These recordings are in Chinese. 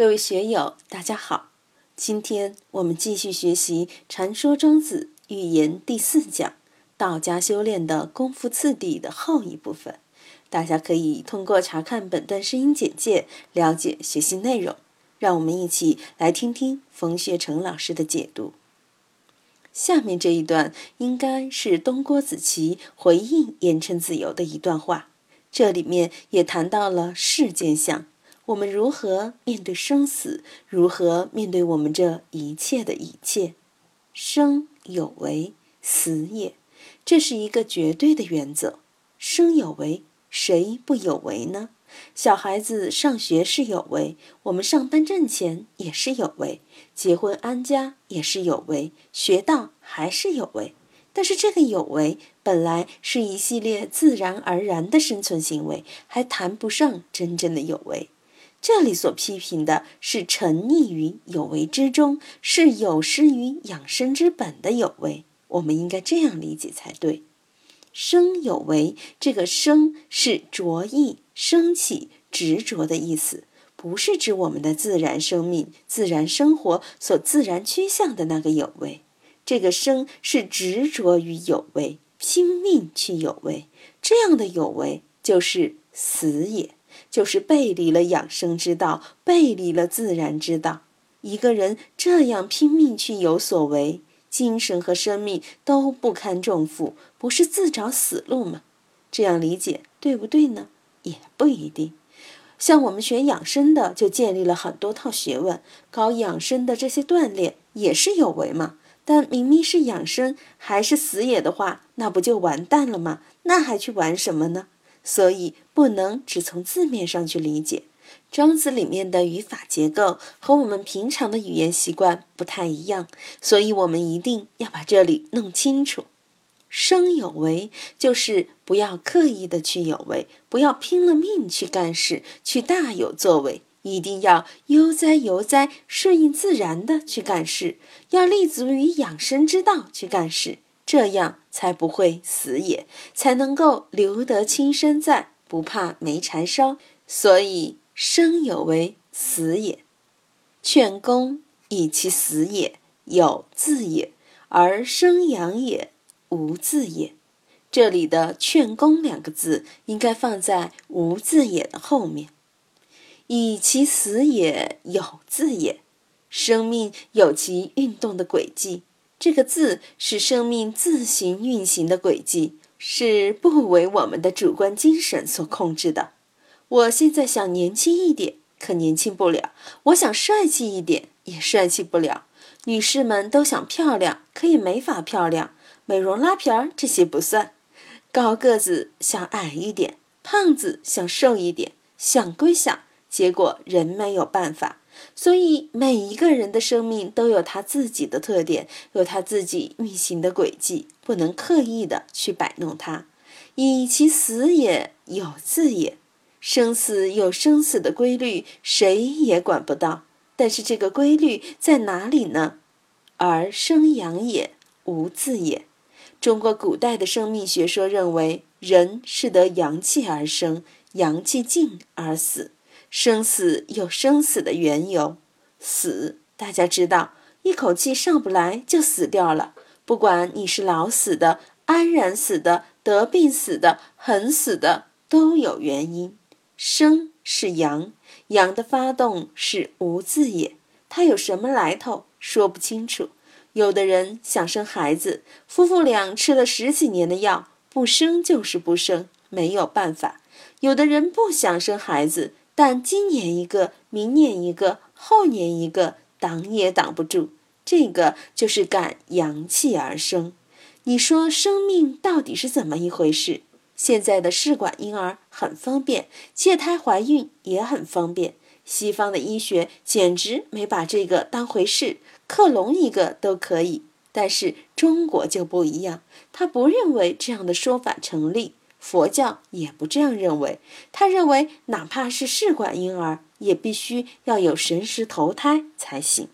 各位学友，大家好！今天我们继续学习《禅说庄子寓言》第四讲“道家修炼的功夫次第”的后一部分。大家可以通过查看本段声音简介了解学习内容。让我们一起来听听冯学成老师的解读。下面这一段应该是东郭子琪回应言承子由的一段话，这里面也谈到了世间相。我们如何面对生死？如何面对我们这一切的一切？生有为，死也，这是一个绝对的原则。生有为，谁不有为呢？小孩子上学是有为，我们上班挣钱也是有为，结婚安家也是有为，学道还是有为。但是这个有为本来是一系列自然而然的生存行为，还谈不上真正的有为。这里所批评的是沉溺于有为之中，是有失于养生之本的有为。我们应该这样理解才对。生有为，这个生是着意、升起、执着的意思，不是指我们的自然生命、自然生活所自然趋向的那个有为。这个生是执着于有为，拼命去有为，这样的有为就是死也。就是背离了养生之道，背离了自然之道。一个人这样拼命去有所为，精神和生命都不堪重负，不是自找死路吗？这样理解对不对呢？也不一定。像我们学养生的，就建立了很多套学问，搞养生的这些锻炼也是有为嘛。但明明是养生，还是死也的话，那不就完蛋了吗？那还去玩什么呢？所以不能只从字面上去理解，《庄子》里面的语法结构和我们平常的语言习惯不太一样，所以我们一定要把这里弄清楚。生有为，就是不要刻意的去有为，不要拼了命去干事，去大有作为，一定要悠哉悠哉，顺应自然的去干事，要立足于养生之道去干事。这样才不会死也，才能够留得青山在，不怕没柴烧。所以生有为，死也。劝公以其死也，有字也；而生养也，无字也。这里的“劝公”两个字应该放在“无字也”的后面。以其死也，有字也。生命有其运动的轨迹。这个字是生命自行运行的轨迹，是不为我们的主观精神所控制的。我现在想年轻一点，可年轻不了；我想帅气一点，也帅气不了。女士们都想漂亮，可以没法漂亮。美容拉皮儿这些不算。高个子想矮一点，胖子想瘦一点，想归想，结果人没有办法。所以，每一个人的生命都有他自己的特点，有他自己运行的轨迹，不能刻意的去摆弄它。以其死也，有自也。生死有生死的规律，谁也管不到。但是这个规律在哪里呢？而生养也，无自也。中国古代的生命学说认为，人是得阳气而生，阳气尽而死。生死有生死的缘由，死大家知道，一口气上不来就死掉了。不管你是老死的、安然死的、得病死的、横死的，都有原因。生是阳，阳的发动是无字也，它有什么来头说不清楚。有的人想生孩子，夫妇俩吃了十几年的药，不生就是不生，没有办法。有的人不想生孩子。但今年一个，明年一个，后年一个，挡也挡不住。这个就是赶阳气而生。你说生命到底是怎么一回事？现在的试管婴儿很方便，借胎怀孕也很方便。西方的医学简直没把这个当回事，克隆一个都可以。但是中国就不一样，他不认为这样的说法成立。佛教也不这样认为，他认为哪怕是试管婴儿，也必须要有神识投胎才行。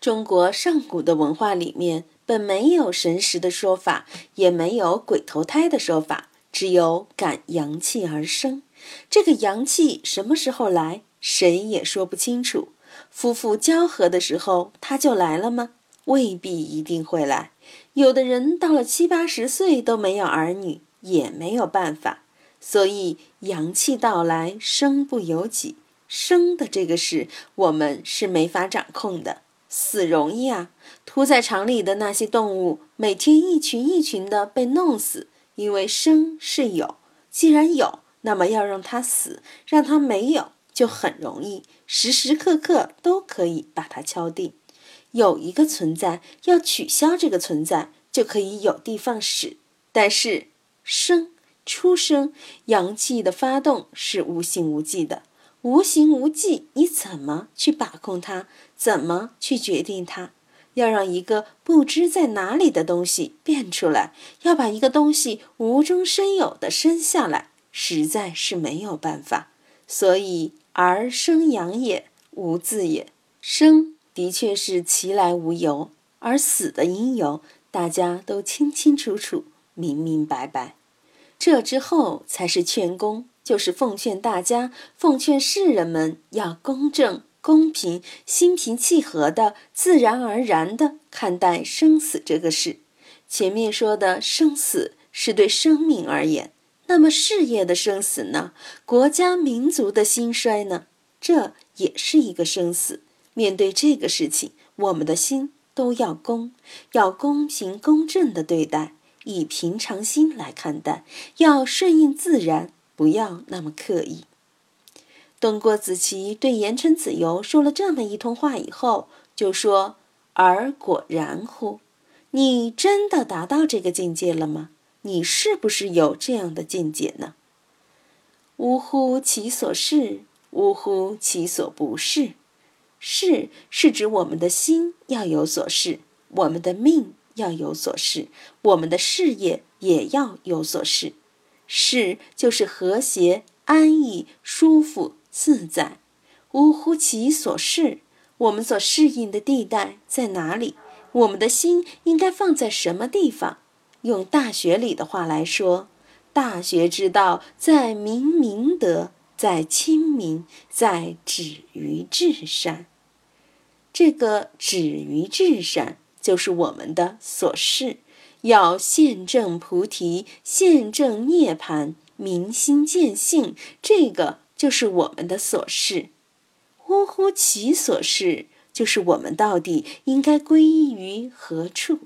中国上古的文化里面本没有神识的说法，也没有鬼投胎的说法，只有感阳气而生。这个阳气什么时候来，谁也说不清楚。夫妇交合的时候他就来了吗？未必一定会来。有的人到了七八十岁都没有儿女，也没有办法。所以阳气到来，生不由己。生的这个事，我们是没法掌控的。死容易啊！屠宰场里的那些动物，每天一群一群的被弄死，因为生是有，既然有，那么要让它死，让它没有，就很容易，时时刻刻都可以把它敲定。有一个存在，要取消这个存在，就可以有的放矢。但是生出生，阳气的发动是无形无迹的。无形无迹，你怎么去把控它？怎么去决定它？要让一个不知在哪里的东西变出来，要把一个东西无中生有的生下来，实在是没有办法。所以儿生养也，无字也。生的确是其来无由，而死的因由，大家都清清楚楚、明明白白。这之后才是劝功。就是奉劝大家，奉劝世人们要公正、公平、心平气和的、自然而然的看待生死这个事。前面说的生死是对生命而言，那么事业的生死呢？国家民族的兴衰呢？这也是一个生死。面对这个事情，我们的心都要公，要公平公正的对待，以平常心来看待，要顺应自然。不要那么刻意。东郭子期对言承子由说了这么一通话以后，就说：“而果然乎？你真的达到这个境界了吗？你是不是有这样的境界呢？”呜呼，其所是；呜呼，其所不是。是是指我们的心要有所是，我们的命要有所事，我们的事业也要有所事。是就是和谐、安逸、舒服、自在。呜呼，其所适，我们所适应的地带在哪里？我们的心应该放在什么地方？用大学里的话来说，大学之道在明明德，在亲民，在止于至善。这个止于至善，就是我们的所事。要现证菩提，现证涅盘，明心见性，这个就是我们的所事。呜呼，其所事，就是我们到底应该归依于何处？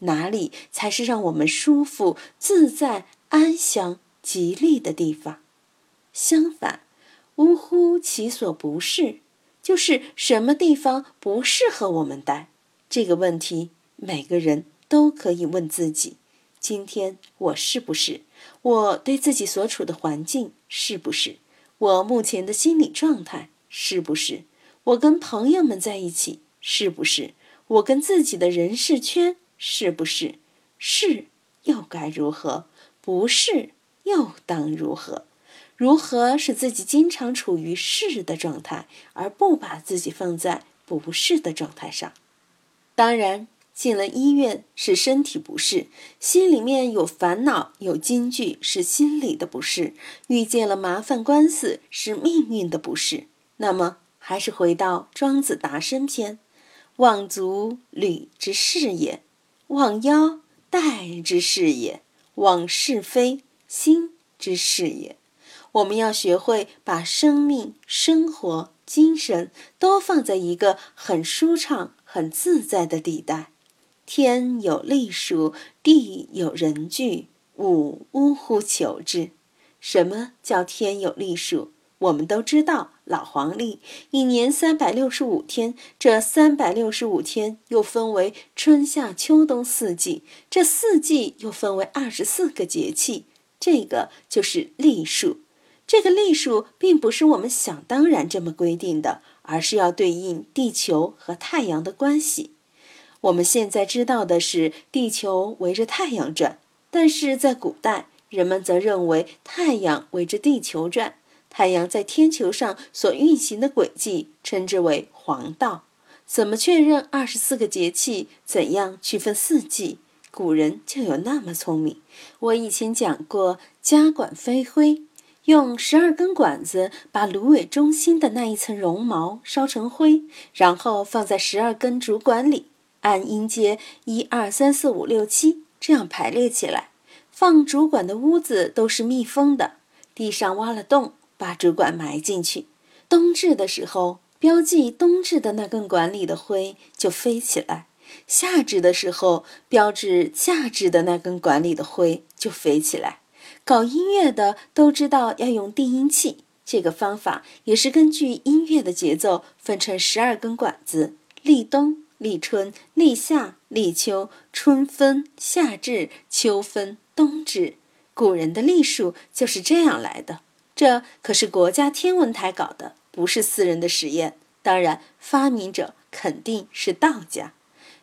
哪里才是让我们舒服、自在、安详、吉利的地方？相反，呜呼，其所不是，就是什么地方不适合我们待？这个问题，每个人。都可以问自己：今天我是不是？我对自己所处的环境是不是？我目前的心理状态是不是？我跟朋友们在一起是不是？我跟自己的人事圈是不是？是又该如何？不是又当如何？如何使自己经常处于是的状态，而不把自己放在不是的状态上？当然。进了医院是身体不适，心里面有烦恼有惊惧是心理的不适，遇见了麻烦官司是命运的不适。那么还是回到庄子达生篇：望足履之事也，望腰带之事也，望是非心之事也。我们要学会把生命、生活、精神都放在一个很舒畅、很自在的地带。天有历数，地有人聚，吾呜呼求之。什么叫天有历数？我们都知道，老黄历一年三百六十五天，这三百六十五天又分为春夏秋冬四季，这四季又分为二十四个节气，这个就是历数。这个历数并不是我们想当然这么规定的，而是要对应地球和太阳的关系。我们现在知道的是地球围着太阳转，但是在古代，人们则认为太阳围着地球转。太阳在天球上所运行的轨迹称之为黄道。怎么确认二十四个节气？怎样区分四季？古人就有那么聪明。我以前讲过，家管飞灰，用十二根管子把芦苇中心的那一层绒毛烧成灰，然后放在十二根竹管里，按音阶一二三四五六七这样排列起来。放主管的屋子都是密封的，地上挖了洞，把主管埋进去。冬至的时候，标记冬至的那根管里的灰就飞起来；夏至的时候，标志夏至的那根管里的灰就飞起来。搞音乐的都知道要用定音器，这个方法也是根据音乐的节奏分成十二根管子：立冬、立春、立夏、立秋、春分、夏至、秋分、冬至。古人的历数就是这样来的。这可是国家天文台搞的，不是私人的实验。当然，发明者肯定是道家。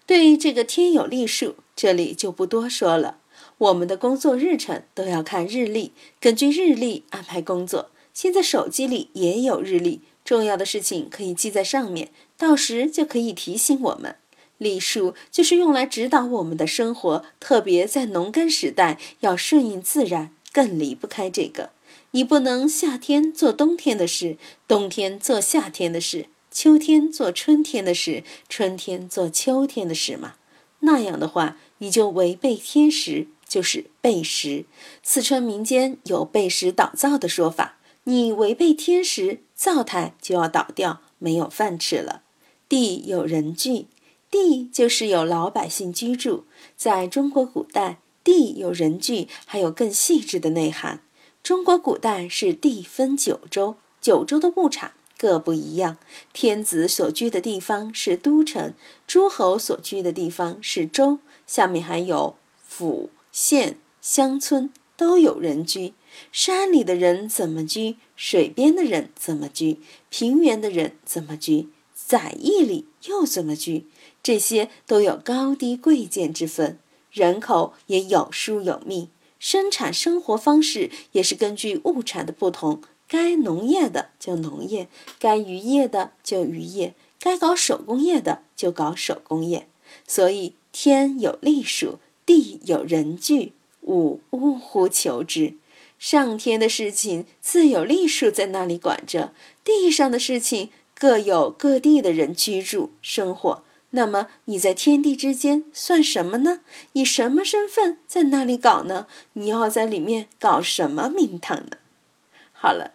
对于这个天有历数，这里就不多说了。我们的工作日程都要看日历，根据日历安排工作。现在手机里也有日历，重要的事情可以记在上面，到时就可以提醒我们。历数就是用来指导我们的生活，特别在农耕时代，要顺应自然，更离不开这个。你不能夏天做冬天的事，冬天做夏天的事，秋天做春天的事，春天做秋天的事吗？那样的话，你就违背天时。就是背时，四川民间有背时倒灶的说法。你违背天时，灶台就要倒掉，没有饭吃了。地有人居，地就是有老百姓居住。在中国古代，地有人居还有更细致的内涵。中国古代是地分九州，九州的物产各不一样。天子所居的地方是都城，诸侯所居的地方是州，下面还有府。县乡村都有人居，山里的人怎么居，水边的人怎么居，平原的人怎么居，宰役里又怎么居，这些都有高低贵贱之分。人口也有疏有密，生产生活方式也是根据物产的不同，该农业的就农业，该渔业的就渔业，该搞手工业的就搞手工业。所以天有历数。地有人居，吾呜呼求之。上天的事情自有历数在那里管着，地上的事情各有各地的人居住生活。那么你在天地之间算什么呢？以什么身份在那里搞呢？你要在里面搞什么名堂呢？好了，